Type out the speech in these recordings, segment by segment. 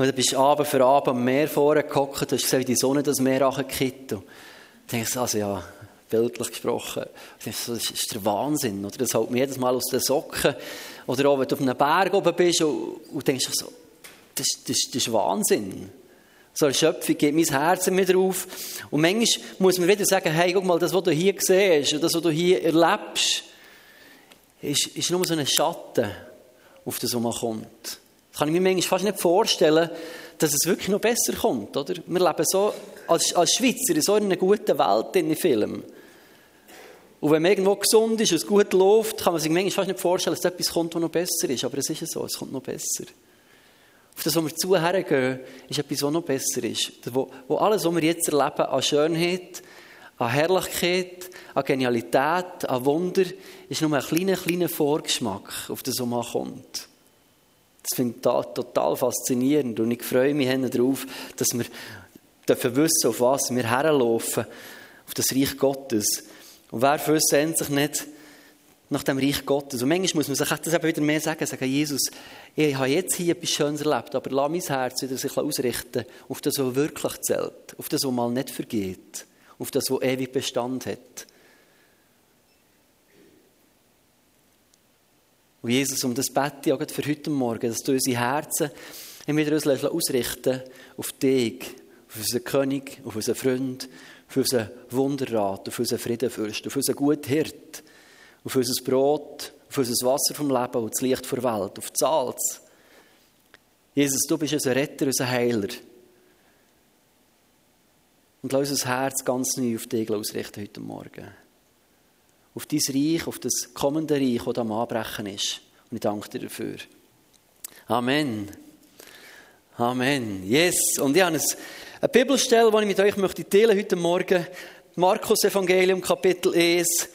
Und dann bist du Abend für Abend am Meer vorgehockt, du hast gesehen, wie die Sonne das Meer angekippt. Und denkst also ja, bildlich gesprochen, das ist der Wahnsinn. Oder das hält mir jedes Mal aus den Socken. Oder auch, wenn du auf einem Berg oben bist und, und denkst so, das, das, das ist Wahnsinn. So eine Schöpfung geht mein Herz mir drauf. Und manchmal muss man wieder sagen, hey, guck mal, das, was du hier siehst und das, was du hier erlebst, ist, ist nur so ein Schatten auf das, was man kommt. Das kann ich mir manchmal fast nicht vorstellen, dass es wirklich noch besser kommt. Oder? Wir leben so als, als Schweizer in so einer guten Welt in Film. Und wenn man irgendwo gesund ist und es gut läuft, kann man sich manchmal fast nicht vorstellen, dass etwas kommt, das noch besser ist. Aber es ist so, es kommt noch besser. Auf das, wo wir zuhergehen, ist etwas, was noch besser ist. Wo, wo alles, was wir jetzt erleben, an Schönheit, an Herrlichkeit, an Genialität, an Wunder, ist nur ein kleiner, kleiner Vorgeschmack auf das, was man kommt. Das finde ich total faszinierend und ich freue mich darauf, dass wir dürfen wissen, auf was wir herlaufen, auf das Reich Gottes. Und wer für uns sehnt sich nicht nach dem Reich Gottes? Und manchmal muss man sich das eben wieder mehr sagen, sagen, Jesus, ich habe jetzt hier etwas Schönes erlebt, aber lass mein Herz wieder sich ausrichten auf das, was wirklich zählt, auf das, was mal nicht vergeht, auf das, was ewig Bestand hat. Und Jesus, um das bete ich auch für heute Morgen, dass du unsere Herzen wieder uns ausrichten auf dich, auf unseren König, auf unseren Freund, auf unseren Wunderrat, auf unseren Friedenfürst, auf unseren guten Hirt, auf unser Brot, auf unser Wasser vom Leben und das Licht der Welt, auf das Salz. Jesus, du bist unser Retter, unser Heiler. Und lass unser Herz ganz neu auf dich ausrichten heute Morgen. Auf dein Reich, auf das kommende Reich, das am Anbrechen ist. Und ich danke dir dafür. Amen. Amen. Yes. Und ich habe ein, eine Bibelstelle, die ich mit euch möchte teilen heute Morgen. Markus Evangelium, Kapitel 1.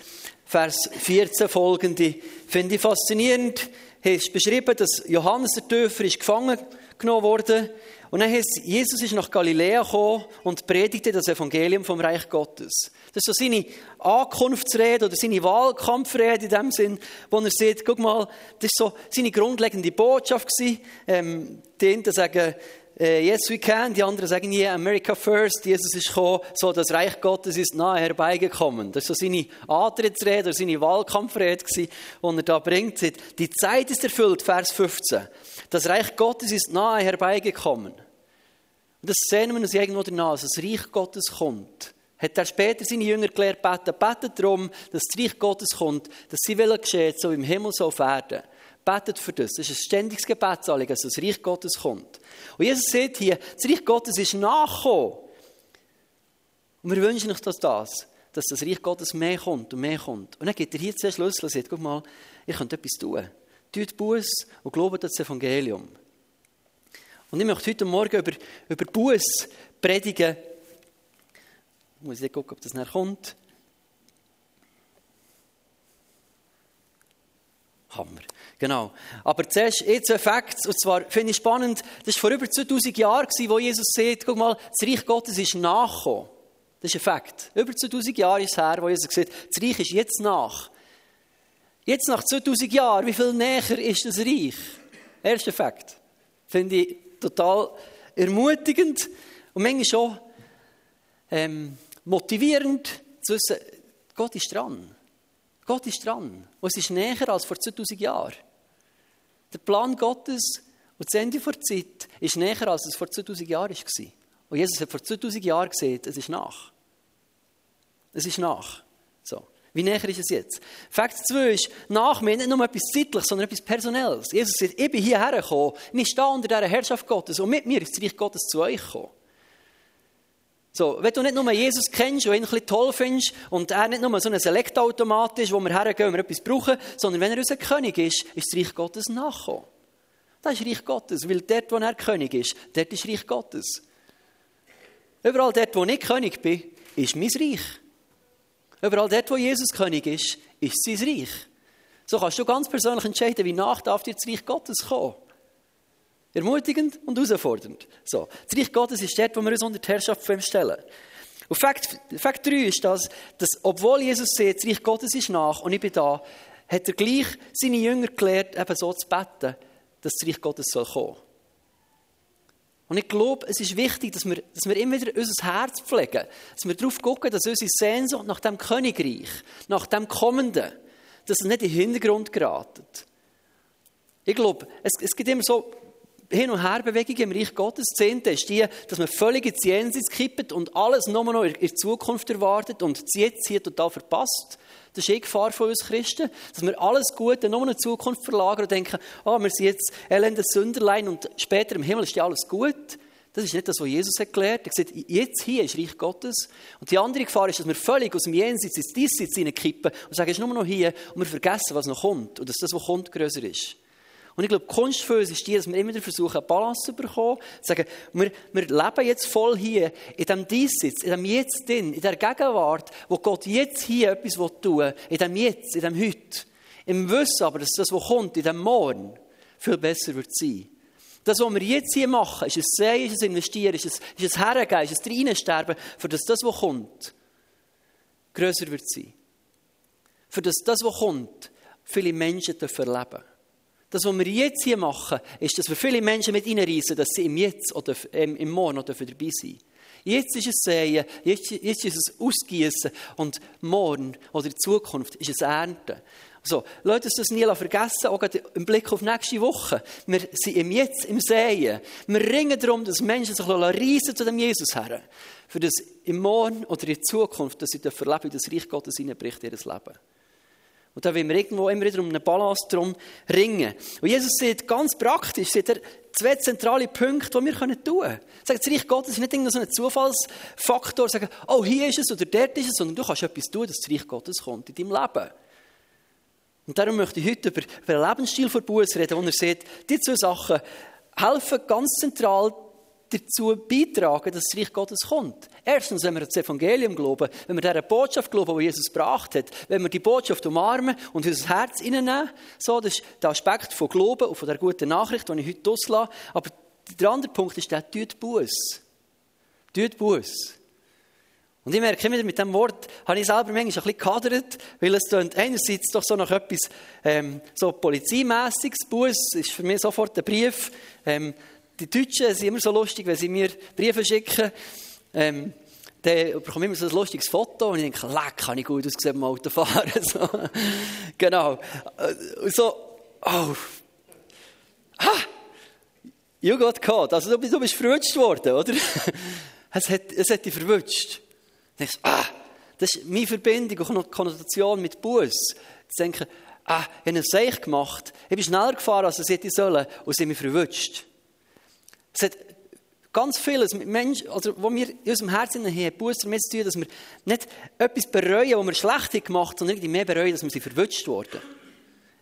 Vers 14 folgende, finde ich faszinierend. Hier ist beschrieben, dass Johannes der Täufer ist gefangen genommen wurde. Und dann heißt Jesus ist nach Galiläa gekommen und predigte das Evangelium vom Reich Gottes. Das ist so seine Ankunftsrede oder seine Wahlkampfrede in dem Sinn, wo er sieht, guck mal, das ist so seine grundlegende Botschaft. Ähm, die einen sagen, yes we can, die anderen sagen, yeah, America first, Jesus ist gekommen, so das Reich Gottes ist nahe herbeigekommen. Das war so seine Antrittsrede oder seine Wahlkampfrede, die er da bringt. Die Zeit ist erfüllt, Vers 15. Das Reich Gottes ist nahe herbeigekommen. Und das sehen wir uns irgendwo danach, dass das Reich Gottes kommt. Hat er später seine Jünger gelehrt, beten, beten darum, dass das Reich Gottes kommt, dass sie will geschehen, so im Himmel, so auf Erden. Betet für das. Das ist ein ständiges Gebetsanliegen, dass das Reich Gottes kommt. Und Jesus sieht hier, das Reich Gottes ist nachgekommen. Und wir wünschen uns das, dass das Reich Gottes mehr kommt und mehr kommt. Und dann gibt er hier zwei Schlüssel und sagt, guck mal, ich könnte etwas tun. Tut Buß und glaubt das Evangelium. Und ich möchte heute Morgen über, über Buß predigen. Ich muss ich gucken, ob das nachher kommt. Hammer. Genau. Aber zuerst jetzt ein Fakt, und zwar finde ich spannend, das war vor über 2000 Jahren, wo Jesus sagt, guck mal, das Reich Gottes ist nachgekommen. Das ist ein Fakt. Über 2000 Jahre ist es her, wo Jesus sagt, das Reich ist jetzt nach. Jetzt nach 2000 Jahren, wie viel näher ist das Reich? Erster Fakt. Finde ich total ermutigend und manchmal schon ähm, motivierend zu wissen, Gott ist dran. Gott ist dran. Und es ist näher als vor 2000 Jahren. Der Plan Gottes und das Ende der Zeit ist näher, als es vor 2000 Jahren war. Und Jesus hat vor 2000 Jahren gesehen, es ist nach. Es ist nach. So. Wie näher ist es jetzt? Fakt 2 ist, nach mir nicht nur etwas Zeitliches, sondern etwas Personelles. Jesus sagt, ich bin hierher gekommen, ich stehe unter dieser Herrschaft Gottes und mit mir ist das Reich Gottes zu euch gekommen. So, wenn du nicht nur Jesus kennst und ihn ein bisschen toll findest und er nicht nur so ein Selektoautomat ist, wo wir hergehen, wenn wir etwas brauchen, sondern wenn er unser König ist, ist das Reich Gottes nachgekommen. Das ist Reich Gottes, weil dort, wo er König ist, dort ist Reich Gottes. Überall dort, wo ich König bin, ist mein Reich. Überall dort, wo Jesus König ist, ist sein Reich. So kannst du ganz persönlich entscheiden, wie nach darf dir das Reich Gottes kommen. Ermutigend und herausfordernd. So. Das Reich Gottes ist dort, wo wir uns unter die Herrschaft stellen. Und Fakt, Fakt 3 ist das, dass, obwohl Jesus sieht, das Reich Gottes ist nach und ich bin da, hat er gleich seine Jünger gelehrt, eben so zu beten, dass das Reich Gottes soll kommen. Und ich glaube, es ist wichtig, dass wir, dass wir immer wieder unser Herz pflegen. Dass wir darauf gucken, dass unsere Sehnsucht nach dem Königreich, nach dem Kommenden, dass es nicht in den Hintergrund geratet. Ich glaube, es, es gibt immer so Hin- und Herbewegungen im Reich Gottes. Das ist die, dass man völlig ins Jenseits kippt und alles nur noch in der Zukunft erwartet und das Jetzt hier total verpasst. Das ist eh Gefahr von uns Christen, dass wir alles Gute nur in die Zukunft verlagern und denken, oh, wir sind jetzt elende Sünderlein und später im Himmel ist ja alles gut. Das ist nicht das, was Jesus hat gelehrt. Er gesagt, jetzt hier ist Reich Gottes. Und die andere Gefahr ist, dass wir völlig aus dem Jenseits ins Diesseits hineinkippen und sagen, es ist nur noch hier und wir vergessen, was noch kommt und dass das, was kommt, größer ist. Und ich glaube, Kunst für uns ist die, dass wir immer wieder versuchen, eine Balance zu bekommen. Zu sagen, wir, wir leben jetzt voll hier, in diesem Diessitz, in dem Jetzt drin, in der Gegenwart, wo Gott jetzt hier etwas tun will, in dem Jetzt, in dem Heute. Im Wissen aber, dass das, was kommt, in dem Morgen, viel besser wird sein. Das, was wir jetzt hier machen, ist ein Sehen, ist ein Investieren, ist ein, ist ein Hergeben, ist ein Reinsterben, für das, das, was kommt, grösser wird sein. Für das, das, was kommt, viele Menschen dürfen erleben. Das, was wir jetzt hier machen, ist, dass wir viele Menschen mit reinreißen, dass sie im Jetzt oder im Morgen noch dabei sein Jetzt ist es Säen, jetzt, jetzt ist es Ausgießen und morgen oder in Zukunft ist es Ernten. So, lasst uns das nie vergessen, auch im Blick auf nächste Woche. Wir sind im Jetzt, im Säen. Wir ringen darum, dass Menschen sich reissen zu dem Jesus her. Für das im Morgen oder in Zukunft, dass sie erleben, das Reich Gottes hineinbricht in ihr Leben. Und da wollen wir irgendwo immer wieder um eine Balance drum ringen. Und Jesus sieht ganz praktisch, sieht er zwei zentrale Punkte, die wir tun können. Sagt, das Reich Gottes ist nicht irgendein so ein Zufallsfaktor, sagen, oh, hier ist es oder dort ist es, sondern du kannst etwas tun, dass das Reich Gottes kommt in deinem Leben. Und darum möchte ich heute über, über einen Lebensstil von Buß reden, wo er sieht, die zwei Sachen helfen ganz zentral dazu beitragen, dass das Reich Gottes kommt. Erstens, wenn wir das Evangelium glauben, wenn wir dieser Botschaft glauben, die Jesus gebracht hat, wenn wir die Botschaft umarmen und unser Herz hineinnehmen, so, das ist der Aspekt von Glauben und von der guten Nachricht, die ich heute auslasse. Aber der andere Punkt ist der, tut Buß. Tut Buß. Und ich merke immer, mit diesem Wort habe ich selber manchmal ein bisschen gehadert, weil es klingt einerseits doch so nach etwas ähm, so polizeimässiges. Buß ist für mich sofort ein Brief. Ähm, die Deutschen sind immer so lustig, wenn sie mir Briefe schicken. Ähm, dann bekomme ich immer so ein lustiges Foto und ich denke, leck, kann ich gut ausgesehen beim Autofahren. so. Genau. Und so, oh. Ha! You got caught. Also du bist, du bist verwünscht worden, oder? es, hat, es hat dich verwünscht. Dann denkst ah, das ist meine Verbindung und Konnotation mit Buß. Zu denken, ah, ich habe ein Seich gemacht, ich bin schneller gefahren, als es hätte sollen, und sie haben mich verwünscht. Es hat ganz vieles Menschen, also wo wir in unserem Herzen haben, Buß damit zu tun, dass wir nicht etwas bereuen, was wir schlecht gemacht haben, sondern mehr bereuen, dass wir sie verwünscht wurden.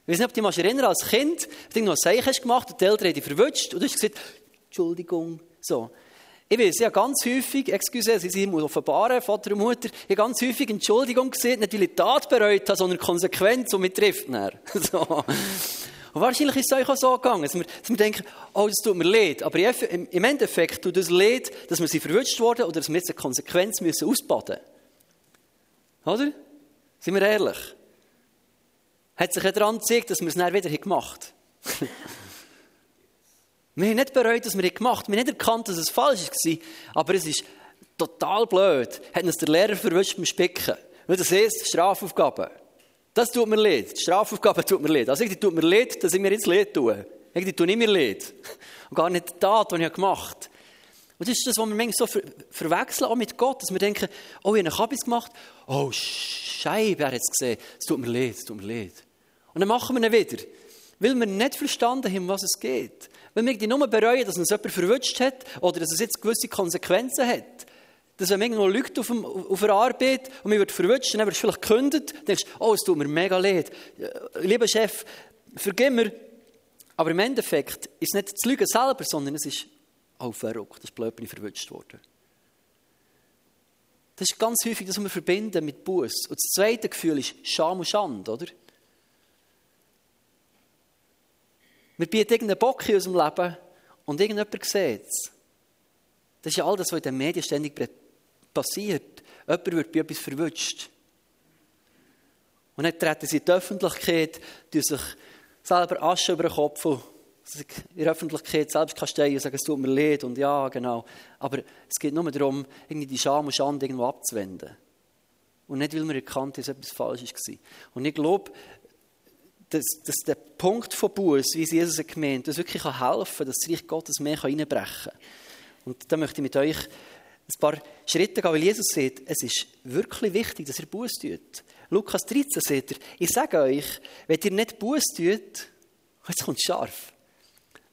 Ich weiß nicht, ob du dich erinnern als Kind, du noch ein Zeichen hast gemacht und die Eltern haben dich verwünscht und du hast gesagt, Entschuldigung, so. Ich weiß, ja ganz häufig, excuse, sie sind offenbaren, Vater und Mutter, ich habe ganz häufig Entschuldigung gesehen, ich Tat bereut habe, sondern Konsequenz, die mich trifft. So. Und wahrscheinlich ist es euch auch so gegangen, dass wir, dass wir denken, oh, das tut mir leid. Aber im Endeffekt tut es leid, dass wir sie verwünscht worden oder dass wir jetzt eine Konsequenz müssen ausbaden Oder? Sind wir ehrlich? Hat sich ja daran gezeigt, dass wir es dann wieder gemacht haben. wir haben nicht bereut, dass wir es gemacht haben. Wir haben nicht erkannt, dass es falsch war. Aber es ist total blöd. Hat uns der Lehrer verwünscht beim Spicken. Das heisst, Strafaufgaben. Das tut mir leid. Die Strafaufgabe tut mir leid. Also irgendwie tut mir leid, dass ich mir jetzt leid tue. Irgendwie tue ich mir leid. Und gar nicht die Tat, die ich gemacht habe. Und das ist das, was wir manchmal so ver verwechseln, auch mit Gott, dass wir denken, oh, ich habe Kabis gemacht. Oh, Scheibe, er hat es gesehen. Es tut mir leid, es tut mir leid. Und dann machen wir ihn wieder. Weil wir nicht verstanden haben, was es geht. Weil wir nur bereuen, dass uns jemand verwünscht hat oder dass es jetzt gewisse Konsequenzen hat. Dass wenn irgendwo lügt auf, dem, auf der Arbeit und man wird verwünscht, dann wird vielleicht gekündigt, dann denkst du, oh, es tut mir mega leid. Lieber Chef, vergib mir. Aber im Endeffekt ist es nicht das Lügen selber, sondern es ist, oh, verrückt, das ist blöd, bin verwünscht worden. Das ist ganz häufig das, was wir verbinden mit Buß. Und das zweite Gefühl ist Scham und Schande, oder? Wir bieten irgendeinen Bock in unserem Leben und irgendjemand sieht es. Das ist ja all das, was in den Medien ständig passiert. Jemand wird bei etwas verwünscht. Und dann treten sie in die Öffentlichkeit, die sich selber Asche über den Kopf und in der Öffentlichkeit selbst kann stehen und sagen, es tut mir leid und ja, genau. Aber es geht nur darum, irgendwie die Scham und Schande irgendwo abzuwenden. Und nicht, weil man erkannt hat, dass etwas falsch war. Und ich glaube, dass, dass der Punkt von Buß, wie es Jesus gemeint hat, wirklich helfen kann, dass das Reich Gottes mehr reinbrechen kann. Und da möchte ich mit euch ein paar Schritte gehen, weil Jesus sagt, es ist wirklich wichtig, dass ihr Buß tut. Lukas 13 sagt er, ich sage euch, wenn ihr nicht Buß tut, jetzt kommt es scharf,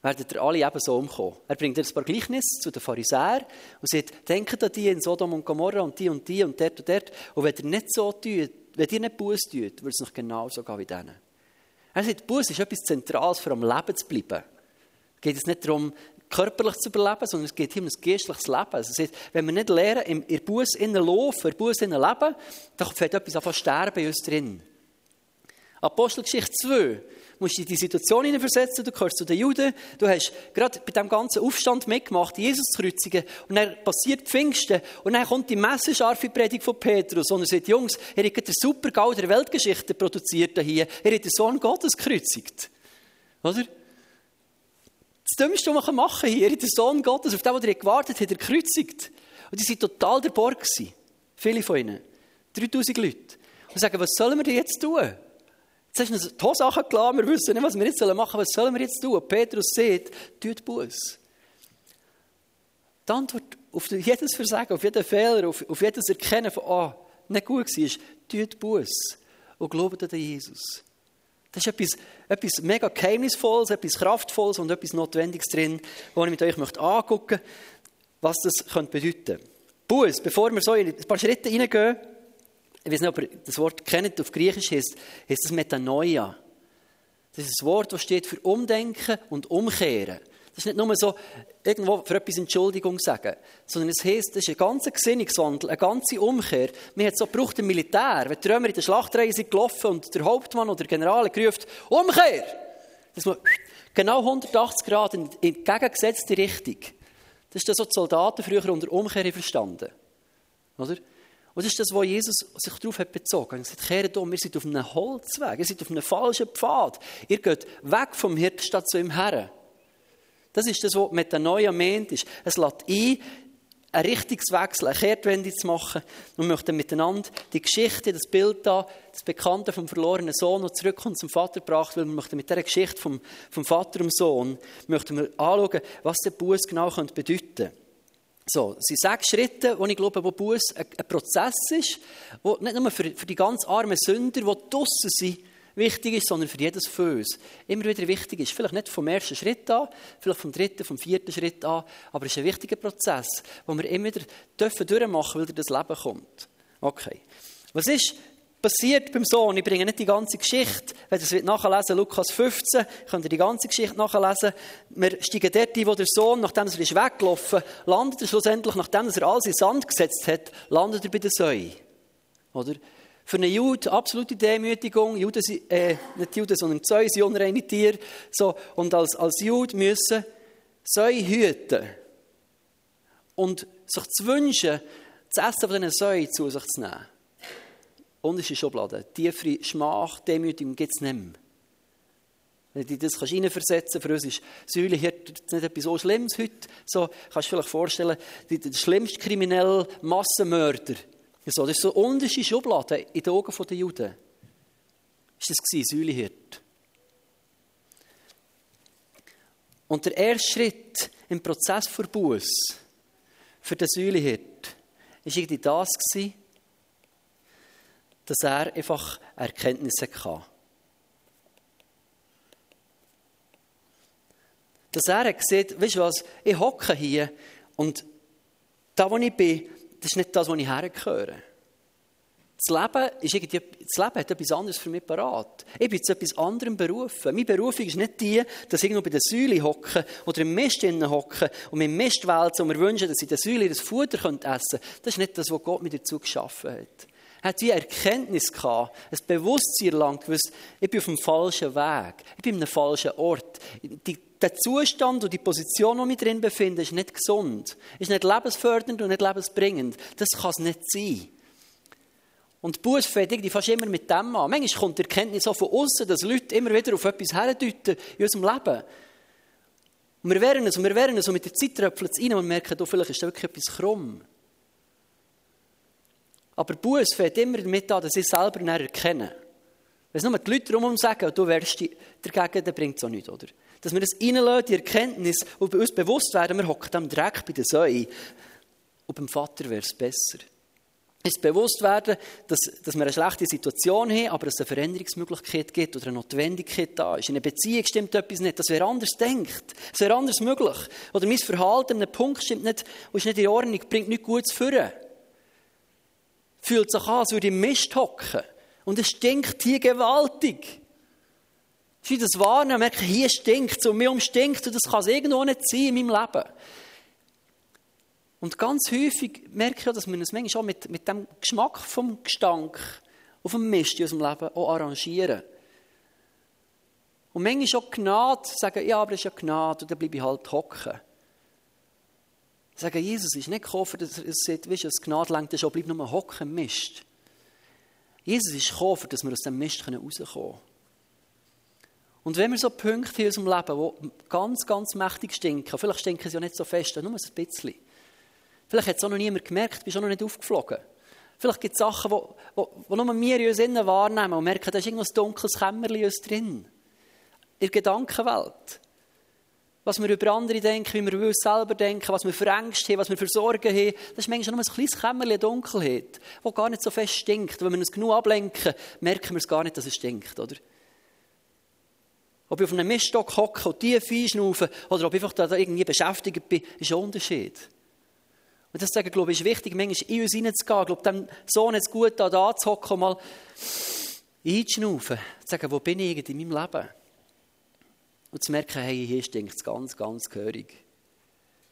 werdet ihr alle eben so umkommen. Er bringt ein paar Gleichnisse zu den Pharisäern und sagt, denkt an die in Sodom und Gomorra und die und die und dort und dort. Und wenn ihr nicht so tut, wenn ihr nicht Buß tut, wird es noch genauso gehen wie denen. Er sagt, Buß ist etwas Zentrales, für am Leben zu bleiben. Es geht es nicht darum, körperlich zu überleben, sondern es geht hier um ein geistliches Leben. Also heißt, wenn wir nicht lernen, im in Buß innen laufen, in Buß innen leben, dann fängt etwas an zu sterben in uns drin. Apostelgeschichte 2 musst dich in die Situation hineinversetzen, du gehörst zu den Juden, du hast gerade bei diesem ganzen Aufstand mitgemacht, Jesus zu kreuzigen, und dann passiert Pfingsten, und dann kommt die messenscharfe Predigt von Petrus, und er sagt, Jungs, ihr habt den super Gau der Weltgeschichte produziert hier, ihr habt den Sohn Gottes gekreuzigt. Oder? Das Dümmste, was man machen kann hier, den Sohn Gottes, auf den, der gewartet hat, er gekreuzigt. Und die waren total der Borg. Viele von ihnen. 3000 Leute. Und sagen, was sollen wir denn jetzt tun? Jetzt hast du die Hose angelassen, wir wissen nicht, was wir jetzt machen sollen. Was sollen wir jetzt tun? Petrus sagt, tut Buß. Die Antwort auf jedes Versagen, auf jeden Fehler, auf, auf jedes Erkennen von, ah, nicht gut war, ist, tut Buß. Und glaubt an Jesus. Das ist etwas, etwas mega Geheimnisvolles, etwas Kraftvolles und etwas Notwendiges drin, wo ich mit euch möchte angucken möchte, was das bedeuten könnte. Buß, bevor wir so in ein paar Schritte reingehen, ich weiß nicht, ob ihr das Wort kennt, auf Griechisch heißt, heißt es Metanoia. Das ist ein Wort, das steht für Umdenken und Umkehren. Ist nicht nur so, irgendwo für etwas Entschuldigung sagen, sondern es heisst, das ist ein ganzer Gesinnungswandel, eine ganze Umkehr. Man hat so gebraucht im Militär, wenn die Römer in der Schlachtreihe sind gelaufen und der Hauptmann oder der General gerufen, Umkehr! Das man genau 180 Grad in die entgegengesetzte Richtung. Das ist das, was die Soldaten früher unter Umkehr verstanden. Oder? Und das ist das, wo Jesus sich darauf hat bezogen hat. Er gesagt, kehrt um, ihr seid auf einem Holzweg, ihr seid auf einem falschen Pfad. Ihr geht weg vom Hirten statt zu ihm Herren. Das ist das, was mit der neuen meint ist. Es lädt ein, einen Richtungswechsel, eine Kehrtwende zu machen. Und wir möchten miteinander die Geschichte, das Bild da, das Bekannte vom verlorenen Sohn, der zurückkommt zum Vater gebracht, weil wir möchten mit dieser Geschichte vom, vom Vater und Sohn, möchten wir anschauen, was der Buß genau bedeuten könnte. So, es sind sechs Schritte, wo ich glaube, wo Buß ein, ein, Prozess ist, wo nicht nur für, für die ganz armen Sünder, die draussen sind, wichtig ist, sondern für jedes von immer wieder wichtig ist. Vielleicht nicht vom ersten Schritt an, vielleicht vom dritten, vom vierten Schritt an, aber es ist ein wichtiger Prozess, den wir immer wieder dürfen durchmachen, weil das Leben kommt. Okay. Was ist passiert beim Sohn. Ich bringe nicht die ganze Geschichte. Wenn ihr es nachlesen Lukas 15, könnt ihr die ganze Geschichte nachlesen. Wir steigen dort ein, wo der Sohn, nachdem er ist weggelaufen landet er schlussendlich, nachdem er alles in Sand gesetzt hat, landet er bei der Säue. Oder? Für einen Jude absolute Demütigung. Juden äh, nicht Juden, sondern Säue sind unreine Tiere. So, und als, als Jude müssen Säue hüten. Und sich zu wünschen, das Essen von diesen Säuen zu sich zu nehmen. Unterste Schublade. Tiefere Schmach, Demütigung gibt es nicht mehr. Wenn du das kannst reinversetzen für uns ist Säule hier nicht etwas so Schlimmes heute. So kannst du dir vielleicht vorstellen, der schlimmste kriminelle Massenmörder. So, das ist so unterste Schublade in den Augen der Juden. Ist das gewesen, Säulehirt. Und der erste Schritt im Prozess für Buß, für den Säulehirt, war irgendwie das gewesen, dass er einfach Erkenntnisse hatte. Dass er sieht, weißt du was, ich hocke hier und da, wo ich bin, das ist nicht das, wo ich hergehöre. Das Leben, ist irgendwie, das Leben hat etwas anderes für mich parat. Ich bin zu etwas anderem berufen. Meine Berufung ist nicht die, dass ich irgendwo bei der Säule hocke oder im Mist hocke und dem Mist wälze und mir wünsche, dass ich der Säule das Futter essen könnte. Das ist nicht das, was Gott mir dazu geschaffen hat. Er hat wie Erkenntnis gehabt, ein Bewusstsein lang gewusst, ich bin auf dem falschen Weg, ich bin an einem falschen Ort. Die, der Zustand und die Position, in der ich drin befinde, ist nicht gesund, ist nicht lebensfördernd und nicht lebensbringend. Das kann es nicht sein. Und Buß fängt irgendwie fast immer mit dem an. Manchmal kommt die Erkenntnis auch von außen, dass Leute immer wieder auf etwas herdeuten in unserem Leben. Und wir werden es, und wir werden es, und mit der Zeit tröpfelt es rein und merken, oh, vielleicht ist da wirklich etwas krumm. Aber Buß fängt immer damit an, dass ich selber erkenne. Wenn es nur die Leute drumherum sagen, du wärst dagegen, dann bringt es auch nichts, oder? Dass wir das reinlassen, die Erkenntnis, und bei uns bewusst werden, wir hocken am Dreck bei den Säuen. Und beim Vater wäre es besser. Es bewusst werden, dass, dass wir eine schlechte Situation haben, aber dass es eine Veränderungsmöglichkeit gibt oder eine Notwendigkeit da ist. In einer Beziehung stimmt etwas nicht, dass wer anders denkt. Es wäre anders möglich. Oder mein Verhalten an einem Punkt stimmt nicht und ist nicht in Ordnung, bringt nichts Gutes führen. Fühlt sich an, als würde ich im Mist hocken. Und es stinkt hier gewaltig. Sie das wahrnehmen, merken, hier stinkt es und mir umstinkt und das kann es irgendwo nicht sein in meinem Leben. Und ganz häufig merke ich, dass wir uns manchmal auch mit, mit dem Geschmack vom Gestank auf dem Mist in unserem Leben auch arrangieren. Und manchmal auch Gnade, sagen, ja, aber es ist ja Gnade, und dann bleibe ich halt hocken. Sagen, Jesus ist nicht gekommen, dass er sagt, weißt du, das Gnade lenkt schon, bleib nur hocken Mist. Jesus ist gekommen, dass wir aus dem Mist rauskommen können. Und wenn wir so Punkte in unserem Leben, die ganz, ganz mächtig stinken, vielleicht stinken sie ja nicht so fest, nur ein bisschen. Vielleicht hat es auch noch niemand gemerkt, bist auch noch nicht aufgeflogen. Vielleicht gibt es Sachen, die, nur wir in uns innen wahrnehmen und merken, da ist irgendwas dunkles Kämmerchen in uns drin. In der Gedankenwelt. Was wir über andere denken, wie wir über uns selber denken, was wir für Ängste haben, was wir für Sorgen haben, das ist manchmal nur ein kleines Kämmerchen Dunkelheit, das gar nicht so fest stinkt. Wenn wir uns genug ablenken, merken wir es gar nicht, dass es stinkt, oder? Ob ich auf einem Miststock hocke und tief einschnaufe oder ob ich einfach da irgendwie beschäftigt bin, ist ein Unterschied. Und das sagen, glaube ich, ist wichtig, manchmal in uns hineinzugehen. Ich glaube, dem Sohn jetzt gut da, da zu hocken, mal einzuschnaufen. Zu sagen, wo bin ich in meinem Leben? Und zu merken, hey, hier stinkt es ganz, ganz gehörig.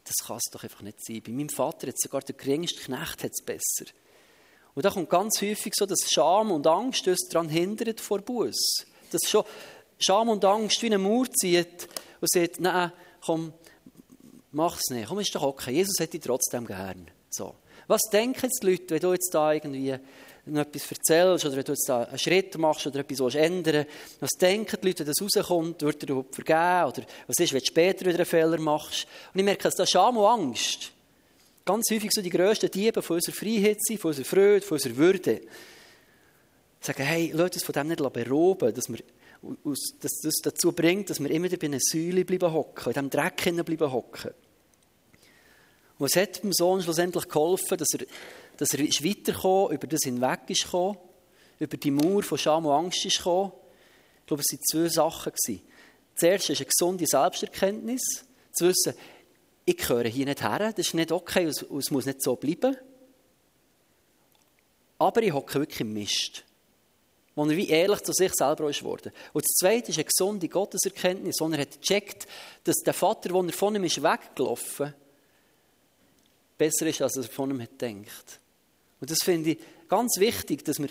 Das kann es doch einfach nicht sein. Bei meinem Vater hat sogar der geringste Knecht es besser. Und da kommt ganz häufig so, dass Scham und Angst uns daran hindert vor Buß. Dass schon Scham und Angst wie eine Mauer zieht und sagt, nein, komm, mach es nicht. Komm, ist doch okay. Jesus hätte dich trotzdem gern. So. Was denken jetzt die Leute, wenn du jetzt da irgendwie noch etwas erzählst oder wenn du jetzt da einen Schritt machst oder etwas ändern Was denken die Leute, wenn das rauskommt? Wird dir überhaupt vergeben? Oder was ist, wenn du später wieder einen Fehler machst? Und ich merke, dass da Scham und Angst ganz häufig so die grössten Diebe von unserer Freiheit sind, von unserer Freude, von unserer Würde. Sagen, hey, Leute, uns von dem nicht berauben, dass wir dass das dazu bringt, dass wir immer bei einer Säule bleiben hocken, in diesem Dreck bleiben hocken. Und es hat dem Sohn schlussendlich geholfen, dass er, dass er ist weitergekommen, über das hinweg ist gekommen, über die Mauer von Scham und Angst ist gekommen. Ich glaube, es waren zwei Sachen. Zuerst ist eine gesunde Selbsterkenntnis, zu wissen, ich gehöre hier nicht her, das ist nicht okay, es muss nicht so bleiben. Aber ich hocke wirklich im Mist wo er wie ehrlich zu sich selber ist geworden. Und das Zweite ist eine gesunde Gotteserkenntnis, wo er hat gecheckt, dass der Vater, der er von ihm ist weggelaufen besser ist, als er von ihm hat gedacht. Und das finde ich ganz wichtig, dass wir,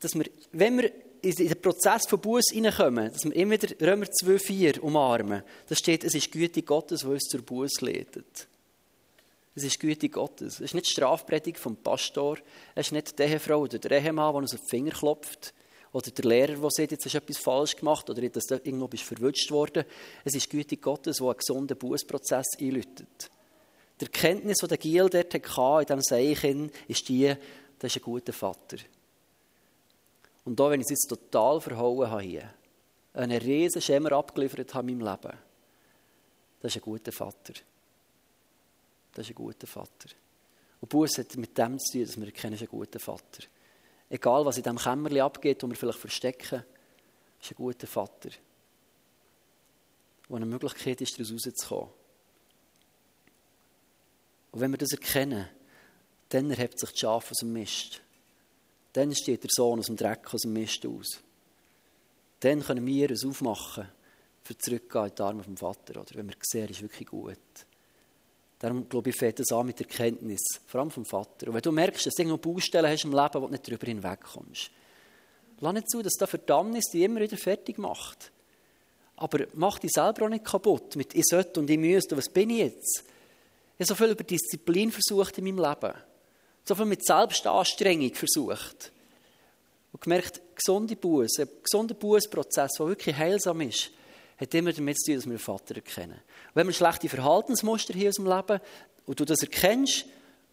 dass wir wenn wir in den Prozess von Buß hineinkommen, dass wir immer wieder Römer 2,4 umarmen. Da steht, es ist Güte Gottes, die uns zur Buß leitet. Es ist Güte Gottes. Es ist nicht die Strafpredigt vom Pastor. Es ist nicht die Ehefrau oder der Ehemann, der uns auf den Finger klopft. Oder der Lehrer, der sagt, jetzt hast du etwas falsch gemacht oder dass du irgendwo bist verwünscht worden. Es ist die Güte Gottes, die einen gesunden Bußprozess einläutet. Die Erkenntnis, die der Giel dort hatte, in diesem Seichen, ist die, das ist ein guter Vater. Und da, wenn ich es jetzt total verhauen habe hier, einen riesen Schemmer abgeliefert habe in meinem Leben, das ist ein guter Vater. Das ist ein guter Vater. Und Buß hat mit dem zu tun, dass wir erkennen, es ist ein guter Vater. Egal, was in diesem Kämmerchen abgeht, wo wir vielleicht verstecken, ist ein guter Vater, wo eine Möglichkeit ist, daraus rauszukommen. Und wenn wir das erkennen, dann erhebt sich das Schaf aus dem Mist. Dann steht der Sohn aus dem Dreck, aus dem Mist aus. Dann können wir es aufmachen, für zurückgehen in die Arme vom Vater. Oder wenn wir sehen, ist wirklich gut. Darum, glaube ich, fängt das an mit Erkenntnis, vor allem vom Vater. Und wenn du merkst, dass du irgendwo Baustellen hast im Leben, wo du nicht darüber hinwegkommst, lass nicht zu, dass da Verdammnis dich immer wieder fertig macht. Aber mach dich selber auch nicht kaputt mit «ich sollte und ich müsste, was bin ich jetzt?» Ich habe so viel über Disziplin versucht in meinem Leben. So viel mit Selbstanstrengung versucht. Und gemerkt, gesunde Buße, ein gesunder Bußprozess, der wirklich heilsam ist, hat immer damit zu tun, dass wir einen Vater erkennen. Und wenn wir schlechte Verhaltensmuster hier aus dem Leben und du das erkennst,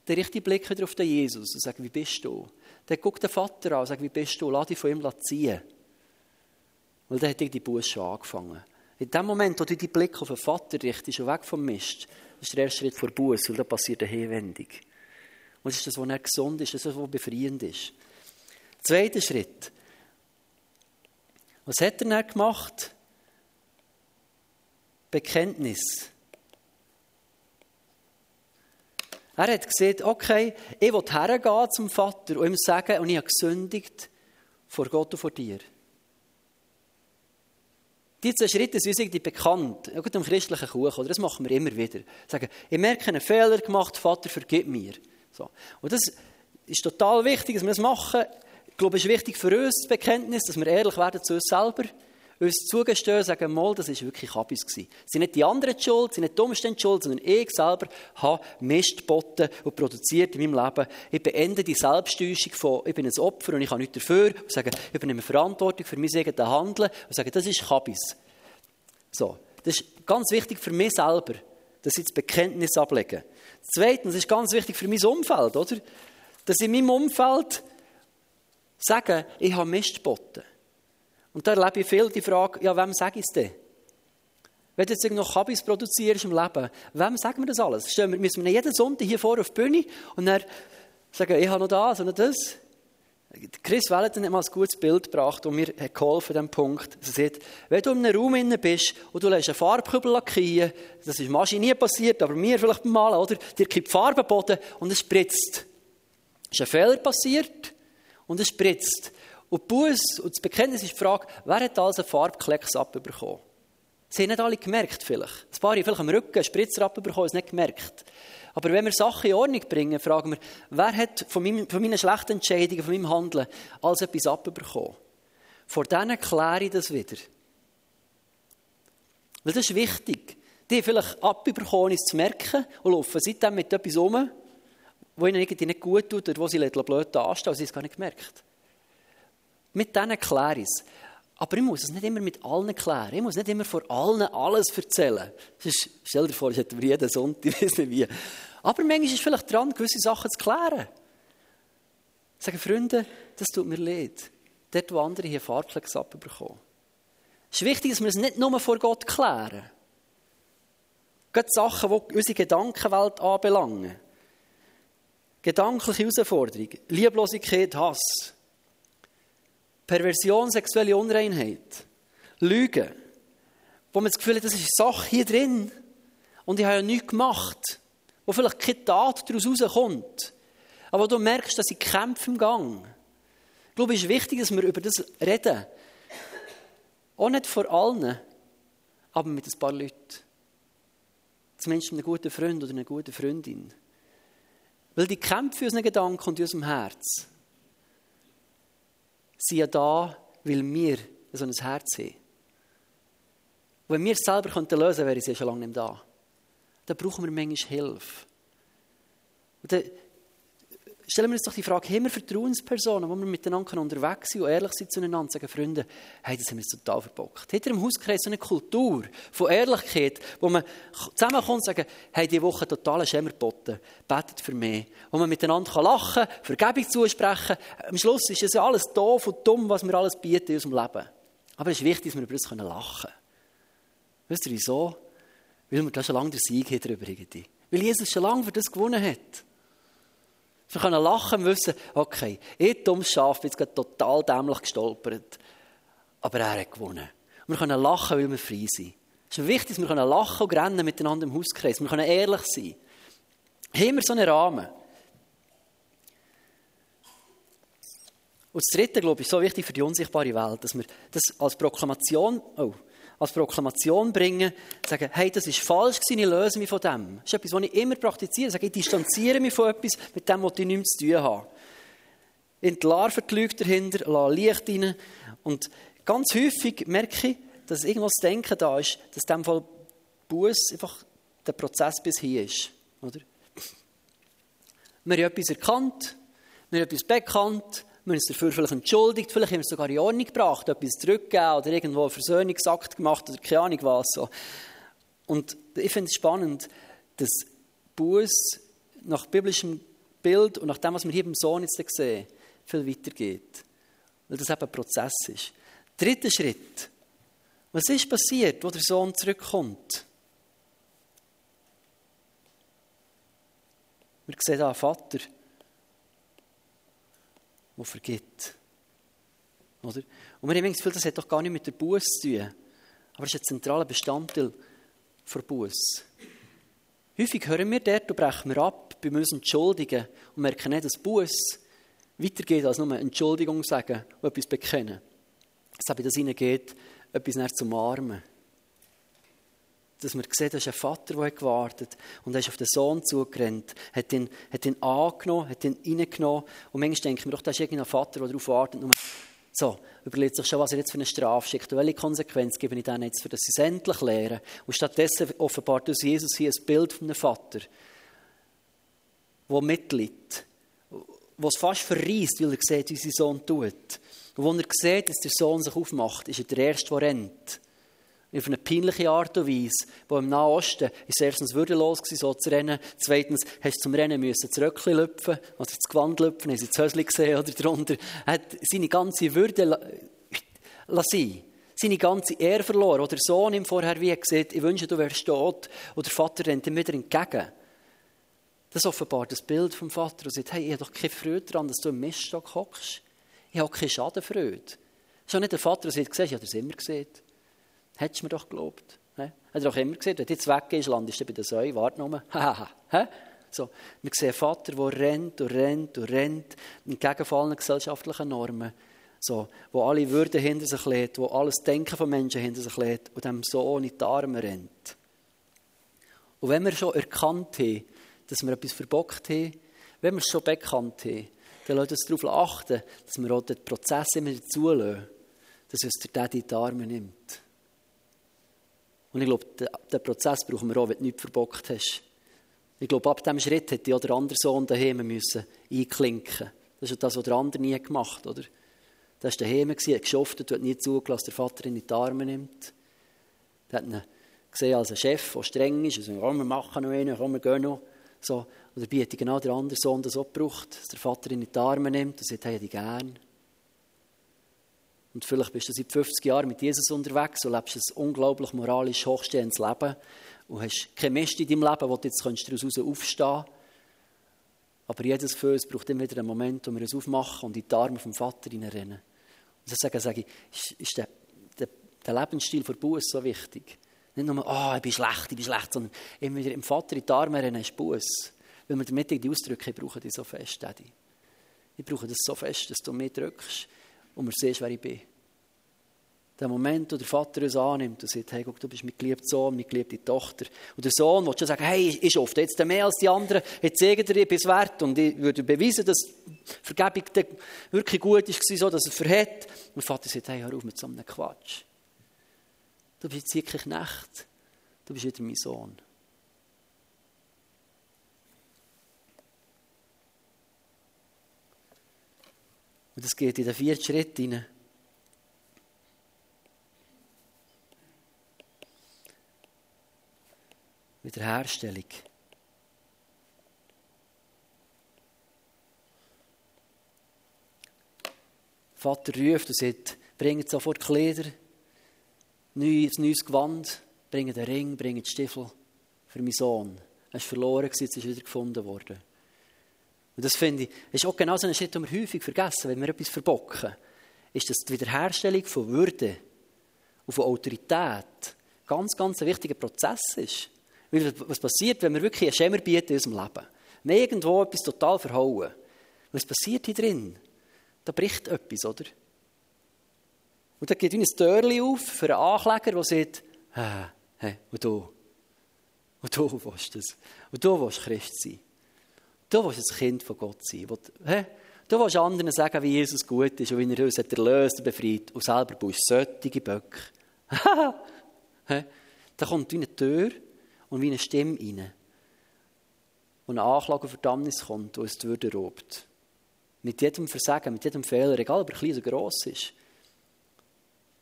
dann richte Blick wieder auf den Jesus und sag, wie bist du? Dann guck den Vater an und sag, wie bist du? Lass dich von ihm ziehen. Weil dann hat die Buße schon angefangen. In dem Moment, wo du deinen Blick auf den Vater richtest und weg vom Mist, das ist der erste Schritt vor Buße, weil dann passiert eine Hinwendung. Und das ist das, was er gesund ist, das ist das, was befreiend ist. Zweiter Schritt. Was hat er dann gemacht? Bekenntnis. Er hat gesagt, okay, ich will hergehen zum Vater und ihm sagen, und ich habe gesündigt vor Gott und vor dir. Diese Schritte sind uns bekannt, auch im christlichen Kuchen, oder? das machen wir immer wieder. Sagen, ich merke einen Fehler gemacht, Vater, vergib mir. So. Und das ist total wichtig, dass wir das machen. Ich glaube, es ist wichtig für uns, das Bekenntnis, dass wir ehrlich werden zu uns selber uns zugestehen, sagen, mal, das war wirklich Habis. Es sind nicht die anderen schuld, es sind nicht die Umstände schuld, sondern ich selber habe Mist geboten und produziert in meinem Leben. Ich beende die Selbsttäuschung von, ich bin ein Opfer und ich habe nichts dafür, und sage, ich übernehme Verantwortung für mein eigenes Handeln und sage, das ist Habis. So. Das ist ganz wichtig für mich selber, dass ich das Bekenntnis ablege. Zweitens ist ganz wichtig für mein Umfeld, oder? Dass ich in meinem Umfeld sage, ich habe Mist geboten. Und da erlebe ich viel die Frage, ja, wem sage ich es denn? Wenn du jetzt noch Kabis produzierst im Leben, wem sagen wir das alles? Stellen wir, müssen wir jeden Sonntag hier vor auf die Bühne und dann sagen, ich habe noch das und noch das? Chris Wellington hat mal ein gutes Bild gebracht und mir hat geholfen an diesem Punkt. Er sagt, wenn du in einem Raum drin bist und du lässt einen Farbkübel lackieren, das ist Maschine nie passiert, aber mir vielleicht beim Malen, oder? Dir kippt Farbe Boden und es spritzt. Es ist ein Fehler passiert und es spritzt. Und Buß und das Bekenntnis ist die Frage, wer hat alles einen Farbklecks abbekommen? Sie haben nicht alle gemerkt, vielleicht. Ein paar haben vielleicht am Rücken einen Spritzer abbekommen, es nicht gemerkt. Aber wenn wir Sachen in Ordnung bringen, fragen wir, wer hat von, meinem, von meinen schlechten Entscheidungen, von meinem Handeln, alles etwas abbekommen? Vor denen kläre ich das wieder. Weil das ist wichtig. Die vielleicht abbekommen, es zu merken und laufen seitdem mit etwas um, wo ihnen irgendwie nicht gut tut oder wo sie blöd dastehen, und sie es gar nicht gemerkt. Mit denen kläre ich es. Aber ich muss es nicht immer mit allen klären. Ich muss nicht immer vor allen alles erzählen. Ist, stell dir vor, ich hätte jeden Sonntag, ich weiß nicht wie. Aber manchmal ist es vielleicht dran, gewisse Sachen zu klären. Sagen Freunde, das tut mir leid. Dort, wo andere hier Farbplex abbekommen. Es ist wichtig, dass wir es nicht nur vor Gott klären. Gerade Sachen, die unsere Gedankenwelt anbelangen. Gedankliche Herausforderungen, Lieblosigkeit, Hass. Perversion, sexuelle Unreinheit, Lügen, wo man das Gefühl hat, das ist Sache hier drin und ich habe ja nichts gemacht, wo vielleicht keine Tat daraus rauskommt, aber du merkst, dass ich kämpfe im Gang. Ich glaube, es ist wichtig, dass wir über das reden. Auch nicht vor allen, aber mit ein paar Leuten. Zumindest mit einem guten Freund oder einer guten Freundin. Weil die Kämpfe in unseren Gedanken und in unserem Herz sind ja da, weil wir so ein Herz haben. wenn wir es selber lösen könnten, wäre sie ja schon lange nicht da. Dann brauchen wir manchmal Hilfe. Und stellen wir uns doch die Frage, haben wir Vertrauenspersonen, wo wir miteinander unterwegs sind und ehrlich sind zueinander sagen, Freunde, hey, das haben wir jetzt total verbockt. Hat ihr im Hauskreis so eine Kultur von Ehrlichkeit, wo man zusammenkommt und sagt, hey, diese Woche totalen Schämer geboten, betet für mich. Wo man miteinander lachen kann, Vergebung zusprechen. Am Schluss ist es ja alles doof und dumm, was wir alles bieten in unserem Leben. Aber es ist wichtig, dass wir über das lachen können. Wisst ihr wieso? Weil wir da schon lange den Sieg haben darüber. Weil Jesus schon lange für das gewonnen hat. Wir können lachen und wissen, okay, ich, dummes Schaf, bin jetzt total dämlich gestolpert. Aber er hat gewonnen. Wir können lachen, weil wir frei sind. Es ist wichtig, dass wir lachen und rennen miteinander im Hauskreis. Wir können ehrlich sein. Haben wir so einen Rahmen? Und das Dritte, glaube ich, ist so wichtig für die unsichtbare Welt, dass wir das als Proklamation, oh, als Proklamation bringen, sagen, hey, das ist falsch gewesen, ich löse mich von dem. Das ist etwas, was ich immer praktiziere. Sage, ich distanziere mich von etwas, mit dem, ich nichts zu tun habe. Entlarve die Lüge dahinter, lasse Licht rein. Und ganz häufig merke ich, dass irgendwas Denken da ist, dass in diesem Fall Buß einfach der Prozess bis hier ist. Oder? Wir haben etwas erkannt, wir haben etwas bekannt, wir haben uns dafür vielleicht entschuldigt, vielleicht haben wir es sogar in Ordnung gebracht, etwas zurückgegeben oder irgendwo einen Versöhnungsakt gemacht oder keine Ahnung was. So. Und ich finde es spannend, dass Buß nach biblischem Bild und nach dem, was wir hier beim Sohn jetzt sehen, viel weiter geht. Weil das eben ein Prozess ist. Dritter Schritt. Was ist passiert, wo der Sohn zurückkommt? Wir sehen da einen Vater, der vergibt. Oder? Und wir haben das Gefühl, das hat doch gar nicht mit der Buß zu tun. Aber es ist ein zentraler Bestandteil der Buß. Häufig hören wir dort und brechen wir ab bei uns entschuldigen und merken nicht, dass Buß weitergeht als nur Entschuldigung sagen und etwas bekennen. Dass eben das hineingeht, etwas näher zum Armen. Dass man sieht, da ist ein Vater, der gewartet und er ist auf den Sohn zugerannt, hat ihn, hat ihn angenommen, hat ihn reingenommen und manchmal denken wir doch, da ist irgendein Vater, der darauf wartet, nur so, überlegt sich schon, was er jetzt für eine Strafe schickt und welche Konsequenz gebe ich denen jetzt, für dass sie es endlich lernen. Und stattdessen offenbart uns Jesus hier ein Bild von einem Vater, der mitleidet, der es fast verreist, weil er sieht, wie sein Sohn tut. Und als er sieht, dass der Sohn sich aufmacht, ist er der Erste, der rennt. Auf eine peinliche Art und Weise, wo im Nahen Osten ist erstens würdelos gewesen, so zu rennen. Zweitens hast du zum Rennen müssen das Röckchen lüpfen, also das Gewand lüpfen, haben sie das Hösli gesehen oder drunter. Er hat seine ganze Würde lassen seine ganze Ehre verloren. Oder der Sohn ihm vorher wie gesagt, ich wünsche, du wärst tot. Und der Vater rennt ihm wieder entgegen. Das offenbart das Bild vom Vater und sagt, hey, ich habe doch keine Freude daran, dass du im Miststock hockst. Ich habe keine Schadenfreude. Das ist auch nicht der Vater, der sagt, ich habe das immer gesehen. Hättest du mir doch geglaubt. He? Hat er doch immer gesehen, wenn du jetzt weggehst, landest du bei der Säue, warte nur. so. Wir sehen Vater, der rennt und rennt und rennt, entgegen allen gesellschaftlichen Normen. So, wo alle Würde hinter sich lädt, wo alles Denken von Menschen hinter sich lädt und dem Sohn in die Arme rennt. Und wenn wir schon erkannt haben, dass wir etwas verbockt haben, wenn wir es schon bekannt haben, dann lasst uns darauf achten, dass wir auch den Prozess immer zulassen, dass uns der Daddy in die Arme nimmt. Und ich glaube, den Prozess brauchen wir auch, wenn du nichts verbockt hast. Ich glaube, ab diesem Schritt hätte auch der andere Sohn daheim müssen einklinken Das ist das, was der andere nie gemacht hat, oder? Der war daheim, hat geschafft, hat nie zugelassen, dass der Vater ihn in die Arme nimmt. Der hat ihn gesehen als einen Chef, der streng ist, sagt, komm, wir machen noch einen, komm, wir gehen noch. So. Und dabei hat genau der andere Sohn das auch gebraucht, dass der Vater ihn in die Arme nimmt und sagt, hey, ich dich gern. Und vielleicht bist du seit 50 Jahren mit Jesus unterwegs und lebst ein unglaublich moralisch hochstehendes Leben und hast kein Mist in deinem Leben, wo du jetzt daraus aufstehen kannst. Aber jedes von uns braucht immer wieder einen Moment, wo wir uns aufmachen und in die Arme vom Vater hineinrennen. Und dann sage, sage ich, ist, ist der, der, der Lebensstil für Buß so wichtig? Nicht nur, oh, ich bin schlecht, ich bin schlecht, sondern immer wieder im Vater in die Arme rennen ist Buß. Weil wir damit die Ausdrücke brauchen die so fest, Daddy. Ich brauche das so fest, dass du mich drückst und man siehst, wer ich bin. Der Moment, wo der Vater uns annimmt und sagt, hey, guck, du bist mein geliebter Sohn, meine geliebte Tochter. Und der Sohn will schon sagen, hey, ich oft jetzt mehr als die anderen, jetzt sage dir, ich wert. Und ich würde beweisen, dass Vergebung wirklich gut ist, so dass er verhält. Und der Vater sagt, hey, hör auf mit so einem Quatsch. Du bist jetzt wirklich Nacht. Du bist wieder mein Sohn. Und das geht in den vierten Schritt hinein. Wiederherstellung. Vater ruft und sagt, bringt sofort Kleider, ein neues Gewand, bringt den Ring, bringt Stiefel für meinen Sohn. Er ist verloren, jetzt ist wieder gefunden worden. Und das finde ich, ist auch genau so ein Schritt, den wir häufig vergessen, wenn wir etwas verbocken. Ist, dass die Wiederherstellung von Würde und von Autorität ganz, ganz ein wichtiger Prozess ist. Weil was passiert, wenn wir wirklich einen Schämer bieten in unserem Leben? Wenn irgendwo etwas total verhauen. Was passiert hier drin? Da bricht etwas, oder? Und da geht ein Türchen auf für einen Ankläger, der sagt, hey, und du? Und du willst das? Und du willst Christ sein? Du willst ein Kind von Gott sein. Du willst anderen sagen, wie Jesus gut ist und wie er uns erlöst und befreit und selber bist solche Böcke. da kommt eine Tür und wie eine Stimme rein. Und eine Anklage und Verdammnis kommt, die uns die Würde raubt. Mit jedem Versagen, mit jedem Fehler, egal ob er klein oder gross ist,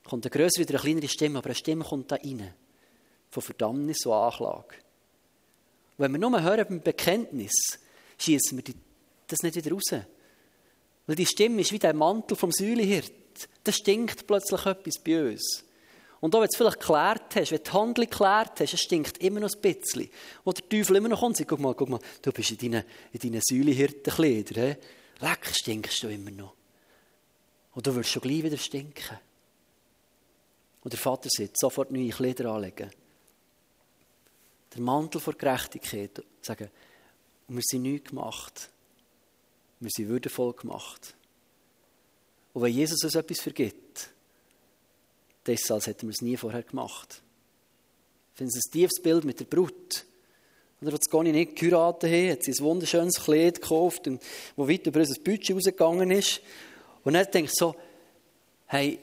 kommt eine größere oder eine kleinere Stimme, aber eine Stimme kommt da rein. Von Verdammnis und Anklage. Wenn wir nur hören beim Bekenntnis, schießen wir das nicht wieder raus. Weil die Stimme ist wie der Mantel vom Säulehirt. Da stinkt plötzlich etwas bei uns. Und auch wenn du es vielleicht geklärt hast, wenn du die Handlung geklärt hast, es stinkt immer noch ein bisschen. Wo der Teufel immer noch kommt und sagt, guck mal, guck mal, du bist in deinen, in deinen Säulehirtenkleidern. Leck, stinkst du immer noch. Und du wirst schon gleich wieder stinken. Und der Vater sagt, sofort neue Kleider anlegen. Der Mantel vor Gerechtigkeit. Sagen, wir sind nichts gemacht. Wir sind würdevoll gemacht. Und wenn Jesus uns etwas vergibt, dann ist es, als hätten wir es nie vorher gemacht. Ich finde es ein tiefes Bild mit der Brut. Oder als Conny nicht geheiratet hat, hat sie ein wunderschönes Kleid gekauft, wo weit über unser Budget rausgegangen ist. Und dann denkt so, hey,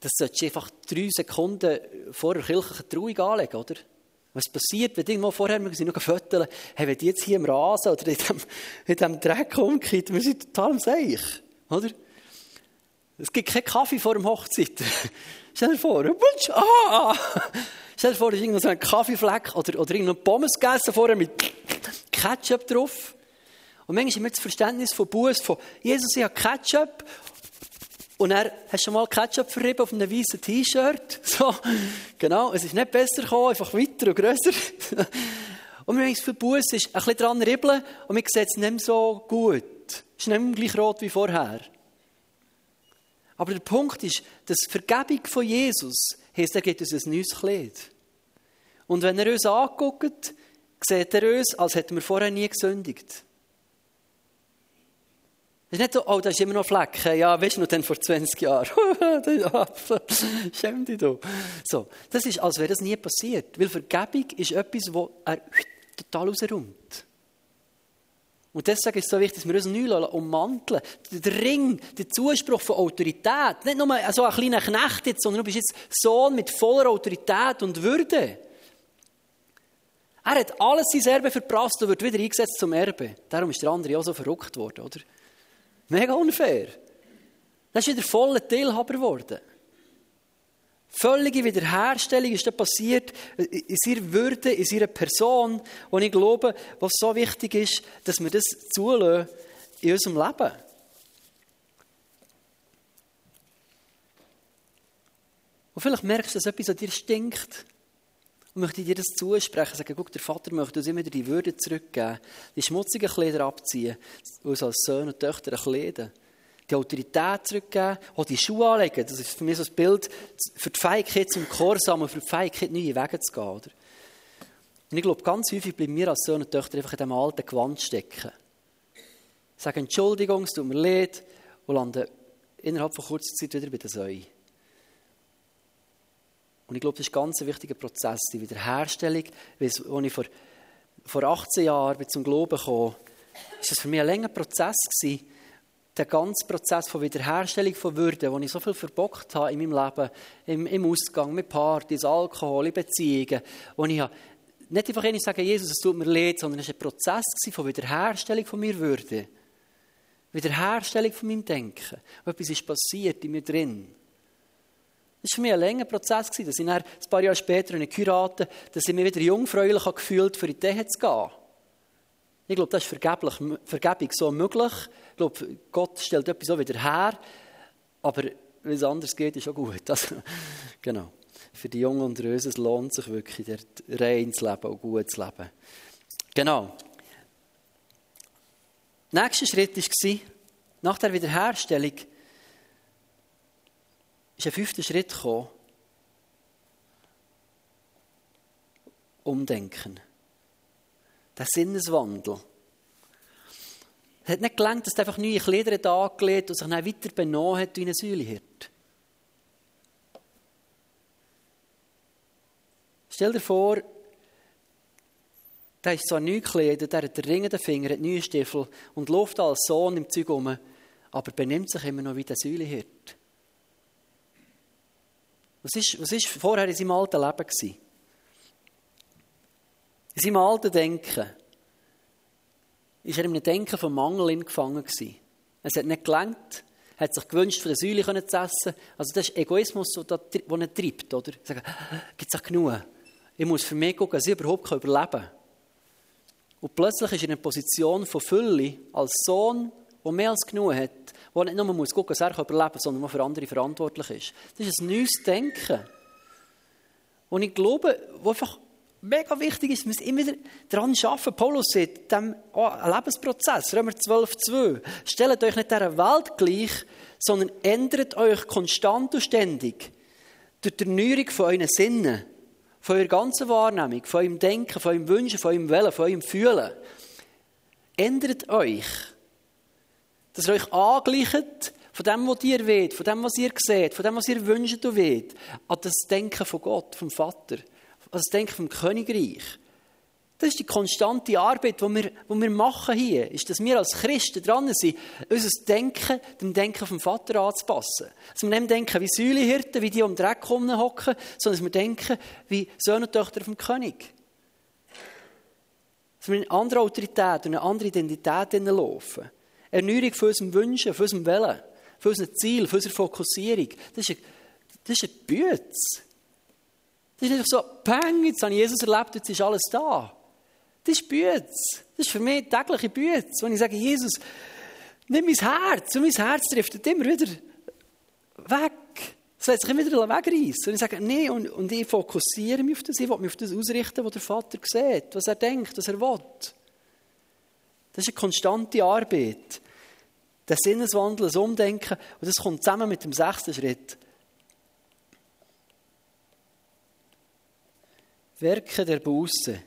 das solltest du einfach drei Sekunden vor der kirchlichen Trauung anlegen, oder? Was passiert, wenn irgendwo vorher, wir sind noch fotografieren, hey, wenn die jetzt hier im Rasen oder in diesem, in diesem Dreck umkehrt, wir sind total am Seich, oder? Es gibt keinen Kaffee vor dem Hochzeit. Stell dir vor, ah! Stell dir vor, da ist irgendwo so ein Kaffeefleck oder, oder irgendein Pommes gegessen vorher mit Ketchup drauf. Und manchmal haben wir das Verständnis von Buß, von Jesus, ich habe Ketchup. Und er hast du schon mal Ketchup verrieben auf einem weißen T-Shirt. So, genau, es ist nicht besser gekommen, einfach weiter und grösser. Und wir haben für Buß, ist ein bisschen dran ribbeln und wir sehen es nicht mehr so gut. Es ist nicht mehr gleich rot wie vorher. Aber der Punkt ist, dass die Vergebung von Jesus heisst, er gibt uns ein neues Kleid. Und wenn er uns anguckt, sieht er uns, als hätten wir vorher nie gesündigt. Ist nicht so, oh, da ist immer noch Flecken. Ja, weißt du noch, dann vor 20 Jahren. Schäm dich doch. So, das ist, als wäre das nie passiert. Weil Vergebung ist etwas, das er total rausräumt. Und deswegen ist es so wichtig, dass wir uns neu ummanteln. Der Ring, der Zuspruch von Autorität. Nicht nur so ein kleiner Knecht jetzt, sondern du bist jetzt Sohn mit voller Autorität und Würde. Er hat alles sein Erbe verprasst und wird wieder eingesetzt zum Erbe. Darum ist der andere auch so verrückt worden, oder? Mega unfair. Das ist wieder voller Teilhaber geworden. Völlige Wiederherstellung ist dann passiert in ihrer Würde, in ihrer Person. Und ich glaube, was so wichtig ist, dass wir das zulassen in unserem Leben. Und vielleicht merkst du, dass etwas an dir stinkt. Und möchte dir das zusprechen, sagen, guck, der Vater möchte uns immer die Würde zurückgeben, die schmutzigen Kleider abziehen, uns als Söhne und Töchter kleiden die Autorität zurückgeben, auch die Schuhe anlegen. Das ist für mich so ein Bild für die Fähigkeit zum Gehorsam und für die Fähigkeit, neue Wege zu gehen. Oder? Und ich glaube, ganz häufig bleiben wir als Söhne und Töchter einfach in diesem alten Gewand stecken. Sagen Entschuldigung, es tut mir leid und landen innerhalb von kurzer Zeit wieder bei den Säuen. Und ich glaube, das ist ein ganz wichtiger Prozess, die Wiederherstellung. Als ich vor, vor 18 Jahren zum Glauben kam, war das für mich ein langer Prozess gewesen, der ganze Prozess von Wiederherstellung von Würde, wo ich so viel verbockt habe in meinem Leben, im, im Ausgang, mit Partys, Alkohol, in Beziehungen, wo ich nicht einfach nicht sagen, Jesus, es tut mir leid, sondern es war ein Prozess von Wiederherstellung von mir Würde. Wiederherstellung von meinem Denken. Und etwas ist passiert in mir drin. Das war für mich ein länger Prozess, dass ich dann ein paar Jahre später eine geheiratet dass ich mich wieder jungfräulich gefühlt für die Ehe zu gehen. Ich glaube, das ist Vergebung so möglich. Ich glaube, Gott stellt etwas so wieder her, aber wenn es anders geht, ist auch gut. Also, genau. Für die Jungen unter uns es lohnt sich wirklich, dort rein zu leben und gut zu leben. Genau. Nächste Schritt war, nach der Wiederherstellung, ist ein fünfter Schritt gekommen. Umdenken. Der Sinneswandel. Es hat nicht gelangt, dass er einfach neue Kleider angelegt und sich dann weiter benommen hat wie ein Säulehirt. Stell dir vor, der ist zwar neu gekleidet, der hat den Ring in den Finger, hat neue Stiefel und läuft als Sohn im Zeug um, aber benimmt sich immer noch wie der Säulehirt. Was ist, was ist vorher in seinem alten Leben gewesen? In seinem alten Denken ist er in einem Denken vom Mangel gefangen gewesen. Es hat nicht gelangt. Er hat sich gewünscht, von den Säulen zu essen. Also das ist Egoismus, der ihn treibt. Oder? Sagen, gibt es auch genug? Ich muss für mich gucken, dass ich überhaupt überleben kann. Und plötzlich ist er in einer Position von Fülle, als Sohn, der mehr als genug hat, der nicht nur muss gucken, dass er überleben kann, sondern der für andere verantwortlich ist. Das ist ein neues Denken. Und ich glaube, wo einfach mega wichtig ist, wir müssen immer daran arbeiten. Paulus sagt, dem oh, Lebensprozess, Römer 12, 2. Stellt euch nicht dieser Welt gleich, sondern ändert euch konstant und ständig durch die Erneuerung von euren Sinnen, von eurer ganzen Wahrnehmung, von eurem Denken, von eurem Wünschen, von eurem Willen, von eurem Fühlen. Ändert euch. Dass ihr euch angleicht von dem, was ihr weht, von dem, was ihr seht, von dem, was ihr wünscht und weht, an das Denken von Gott, vom Vater an das Denken vom Königreich. Das ist die konstante Arbeit, die wir, die wir machen hier, ist, dass wir als Christen dran sind, unser Denken dem Denken vom Vater anzupassen. Dass wir nicht denken wie Säulehirten, wie die um den Dreck hocken, sondern dass wir denken wie Söhne und Töchter vom König. Dass wir in eine andere Autorität und eine andere Identität laufen. Erneuerung für unseren Wünschen, für unseren Willen, für unser Ziel, für unsere Fokussierung. Das ist ein, das ist ein Bütz. Das ist einfach so, peng, jetzt habe ich Jesus erlebt, jetzt ist alles da. Das ist Bütz. Das ist für mich tägliche Bütz. Wenn ich sage, Jesus, nimm mein Herz. Und mein Herz trifft immer wieder weg. Es lässt sich immer wieder wegreißen. Und ich sage, nee, und, und ich fokussiere mich auf das. Ich will mich auf das ausrichten, was der Vater sieht, was er denkt, was er will. Das ist eine konstante Arbeit. Der Sinneswandel, das Umdenken. Und das kommt zusammen mit dem sechsten Schritt. Werke der Buße.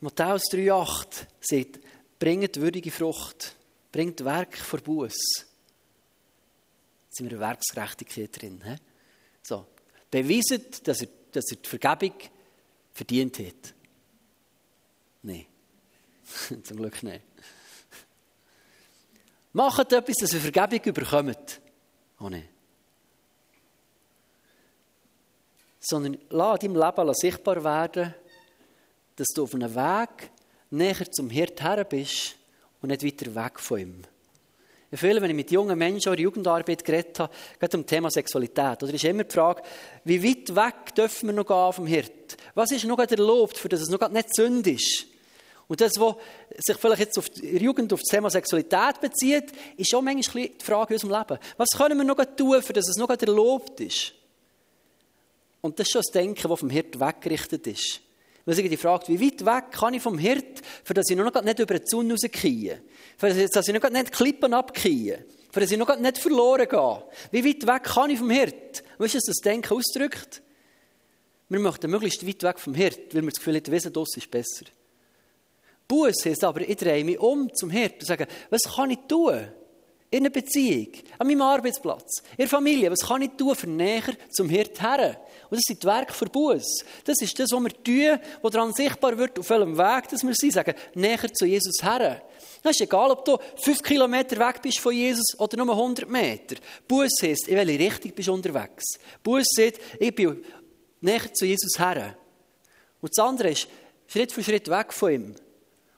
Matthäus 3,8 sagt, bringt würdige Frucht, bringt Werk vor Buß. Jetzt sind wir in Werksgerechtigkeit drin. He? So. Beweiset, dass er, dass er die Vergebung verdient hat. Nein. Zum Glück nicht. Macht etwas, dass ihr Vergebung überkommt. Oh nein. sondern lass deinem Leben sichtbar werden, dass du auf einem Weg näher zum Hirt her bist und nicht weiter weg von ihm. Ich fühle, wenn ich mit jungen Menschen oder Jugendarbeit geredet habe, gerade um das Thema Sexualität, oder ist immer die Frage, wie weit weg dürfen wir noch gehen vom Hirt? Was ist noch erlaubt, für das es noch nicht Sünde ist? Und das, was sich vielleicht jetzt auf die Jugend auf das Thema Sexualität bezieht, ist auch manchmal die Frage in unserem Leben. Was können wir noch tun, für das es noch erlaubt ist? Und das ist schon das Denken, das vom Hirt weggerichtet ist. Weil sich die fragt, wie weit weg kann ich vom Hirt, für das ich noch nicht über den Zaun rauskriege, für das ich noch nicht Klippen abkriege, für das ich noch nicht verloren gehe. Wie weit weg kann ich vom Hirt? Weißt du, was das Denken ausdrückt? Wir möchten möglichst weit weg vom Hirt, weil wir das Gefühl haben, Wesen das ist besser. Buß heißt aber, ich drehe mich um zum Hirt und sage, was kann ich tun? In einer Beziehung, an meinem Arbeitsplatz, in der Familie. Was kann ich tun, für näher zum Hirt her? Und das sind die Werke für Buß. Das ist das, was wir tun, was daran sichtbar wird, auf welchem Weg dass wir sind. Sagen, näher zu Jesus her. Es ist egal, ob du fünf Kilometer weg bist von Jesus oder nur 100 Meter. Buß heisst, in welche Richtung bist du unterwegs. Buß sagt, ich bin näher zu Jesus her. Und das andere ist, Schritt für Schritt weg von ihm.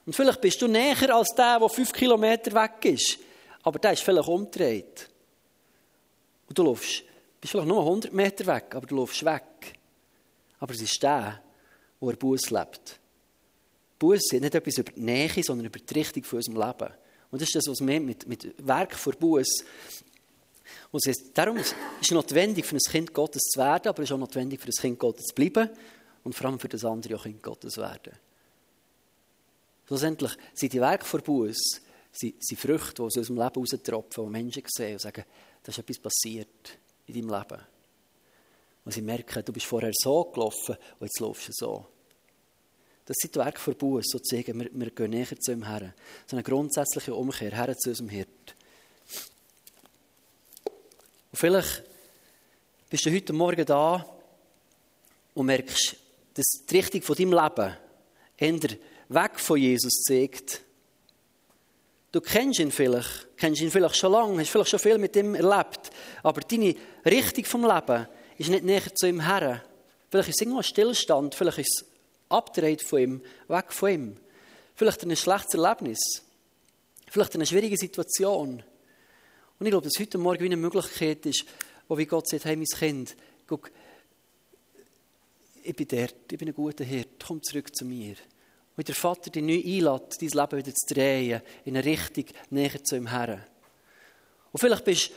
Und vielleicht bist du näher als der, der fünf Kilometer weg ist. Aber der ist vielleicht umgedreht. Und du läufst, bist vielleicht nur 100 Meter weg, aber du läufst weg. Aber es ist der, wo er Buß lebt. Buß ist nicht etwas über die Nähe, sondern über die Richtung von unserem Leben. Und das ist das, was wir mit, mit Werk vor Buß. Und es ist, darum ist es notwendig, für ein Kind Gottes zu werden, aber es ist auch notwendig, für ein Kind Gottes zu bleiben und vor allem für das andere auch Kind Gottes zu werden. Schlussendlich sind die Werke vor Buß sind, sind Früchte, die aus unserem Leben raustropfen, die Menschen sehen und sagen, da ist etwas passiert in deinem Leben. Und sie merken, du bist vorher so gelaufen und jetzt laufst du so. Das sind die Werke von Buß, sozusagen. Wir, wir gehen näher zu ihm her. So eine grundsätzliche Umkehr her zu unserem Hirt. Und vielleicht bist du heute Morgen da und merkst, dass die Richtung von deinem Leben eher weg von Jesus zeigt Du kennst ihn vielleicht, kennst ihn vielleicht schon lange, hast vielleicht schon viel mit ihm erlebt, aber deine Richtung vom Leben ist nicht näher zu ihm her. Vielleicht ist es irgendwo Stillstand, vielleicht ist es abgedreht von ihm, weg von ihm. vielleicht ein schlechtes Erlebnis, vielleicht eine schwierige Situation. Und ich glaube, dass heute Morgen eine Möglichkeit ist, wo wie Gott sagt, hey, mein Kind, guck, ich bin dort, ich bin ein guter Hirt, komm zurück zu mir. Und der Vater dich neu einlädt, dein Leben wieder zu drehen, in eine Richtung näher zu ihm her. Und vielleicht bist du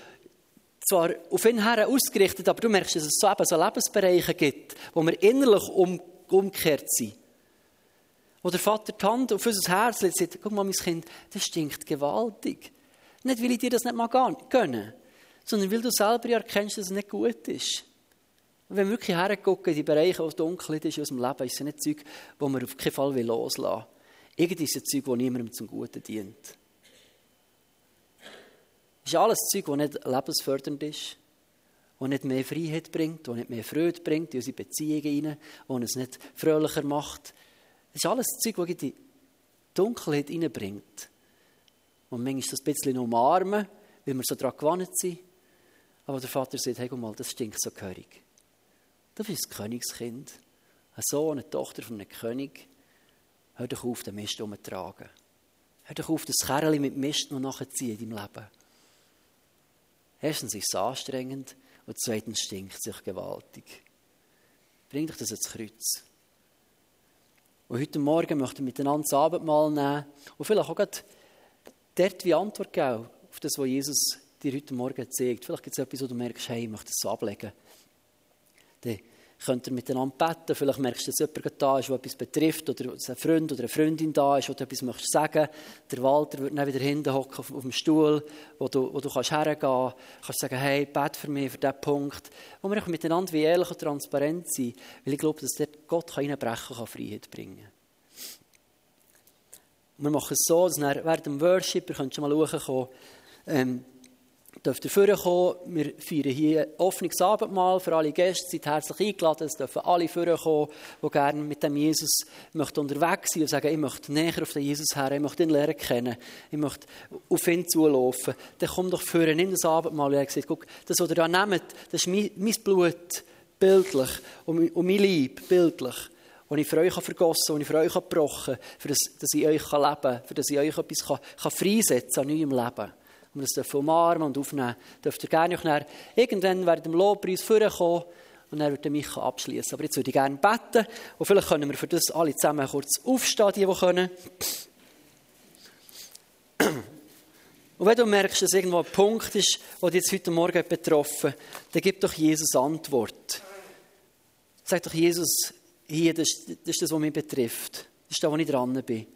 zwar auf ihn her ausgerichtet, aber du merkst, dass es so, eben so Lebensbereiche gibt, wo wir innerlich um, umgekehrt sind. Wo der Vater die Hand auf unser Herz legt und sagt, guck mal, mein Kind, das stinkt gewaltig. Nicht, weil ich dir das nicht mal gönnen, sondern weil du selber erkennst, dass es nicht gut ist. Wenn wir wirklich hergucken in die Bereiche, wo es dunkel ist in unserem Leben, ist es nicht Zeug, das wir auf keinen Fall loslassen wollen. Irgendwie ist es Zeug, das niemandem zum Guten dient. Es ist alles Zeug, das nicht lebensfördernd ist, das nicht mehr Freiheit bringt, das nicht mehr Freude bringt in unsere Beziehungen rein, das uns nicht fröhlicher macht. Es ist alles Zeug, das in die Dunkelheit hineinbringt. Und manchmal das ein bisschen umarmen, weil wir so daran gewohnt sind. Aber der Vater sagt, hey, guck mal, das stinkt so gehörig. Du bist ein Königskind, ein Sohn, eine Tochter von einem König. Hör doch auf, den Mist umzutragen. Hör doch auf, das Kerl mit Mist noch nachzuziehen in deinem Leben. Erstens ist es anstrengend und zweitens stinkt es sich gewaltig. Bring dich das ins Kreuz. Und heute Morgen möchten wir miteinander das Abendmahl nehmen und vielleicht auch dort wie Antwort geben auf das, was Jesus dir heute Morgen zeigt. Vielleicht gibt es etwas, wo du merkst, hey, ich möchte das ablegen dann könnt ihr miteinander beten. Vielleicht merkst du, dass jemand da ist, der etwas betrifft, oder ein Freund oder eine Freundin da ist, wo du etwas möchtest sagen. Der Walter wird dann wieder hinten hocken auf, dem Stuhl, wo du, wo du kannst hergehen kannst. kannst sagen, hey, bet für mich, für diesen Punkt. Wo wir miteinander wie ehrlich und transparent sind, weil ich glaube, dass der Gott reinbrechen kann, Freiheit bringen Wir machen es so, dass während dem Worship, ihr könnt schon mal schauen, ähm, dürft ihr vorkommen. Wir feiern hier offenes Abendmahl für alle Gäste. Seid herzlich eingeladen. Es dürfen alle vorkommen, die gerne mit dem Jesus unterwegs sein und sagen, ich möchte näher auf den Jesus her, ich möchte ihn lernen kennen, ich möchte auf ihn zulaufen. Dann komm doch vorne in das Abendmahl und sagt, guck, das, was ihr da nehmt, das ist mein, mein Blut, bildlich, und, und mein Leib, bildlich und ich für euch vergossen und ich für euch gebrochen, für das, dass ich euch leben kann, für das ich euch etwas kann, kann freisetzen an neuem Leben und wir das umarmen und aufnehmen, dürft ihr gerne auch irgendwann während dem Lobpreis vorkommen und dann wird mich abschließen. Aber jetzt würde ich gerne beten und vielleicht können wir für das alle zusammen kurz aufstehen, die, die können. Und wenn du merkst, dass irgendwo ein Punkt ist, der dich jetzt heute Morgen betroffen dann gib doch Jesus Antwort. Sag doch Jesus, hier, das, das ist das, was mich betrifft. Das ist da, wo ich dran bin.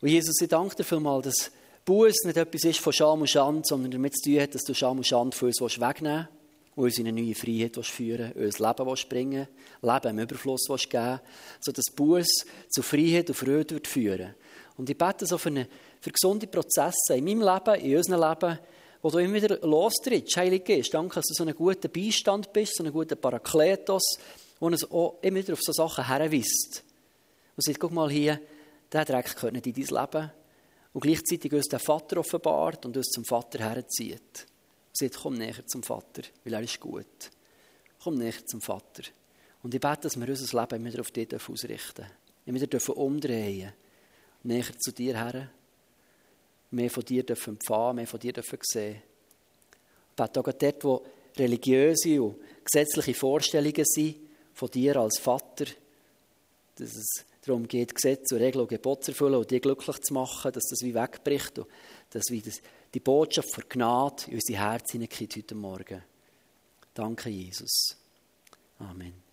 Und Jesus, ich danke dir vielmals, dass Buß nicht etwas ist von Scham und Schand, sondern damit zu tun hat, dass du Scham und Schand für uns wegnehmen willst, und uns in eine neue Freiheit führen willst, uns Leben bringen willst, Leben im Überfluss geben sodass Buß zu Freiheit und Freude wird führen Und ich bete so für, eine, für gesunde Prozesse in meinem Leben, in unserem Leben, wo du immer wieder lostrittst, Heilig Geist. Danke, dass du so ein guter Beistand bist, so ein guter Parakletos, der uns auch immer wieder auf so Sachen herweist. Und sagt, guck mal hier, der Dreck gehört nicht in dein Leben und gleichzeitig uns den Vater offenbart und uns zum Vater herzieht. Und sagt, komm näher zum Vater, weil er ist gut. Komm näher zum Vater. Und ich bete, dass wir unser Leben wieder auf dich ausrichten dürfen. Wir wieder umdrehen näher zu dir her. Mehr von dir dürfen empfangen, mehr von dir dürfen sehen. Ich bete auch dort, wo religiöse und gesetzliche Vorstellungen sind von dir als Vater, dass es darum geht, Gesetze und Regeln und Gebote zu erfüllen und die glücklich zu machen, dass das wie wegbricht und dass wie das, die Botschaft von Gnade in unsere Herzen hineinkommt heute Morgen. Danke, Jesus. Amen.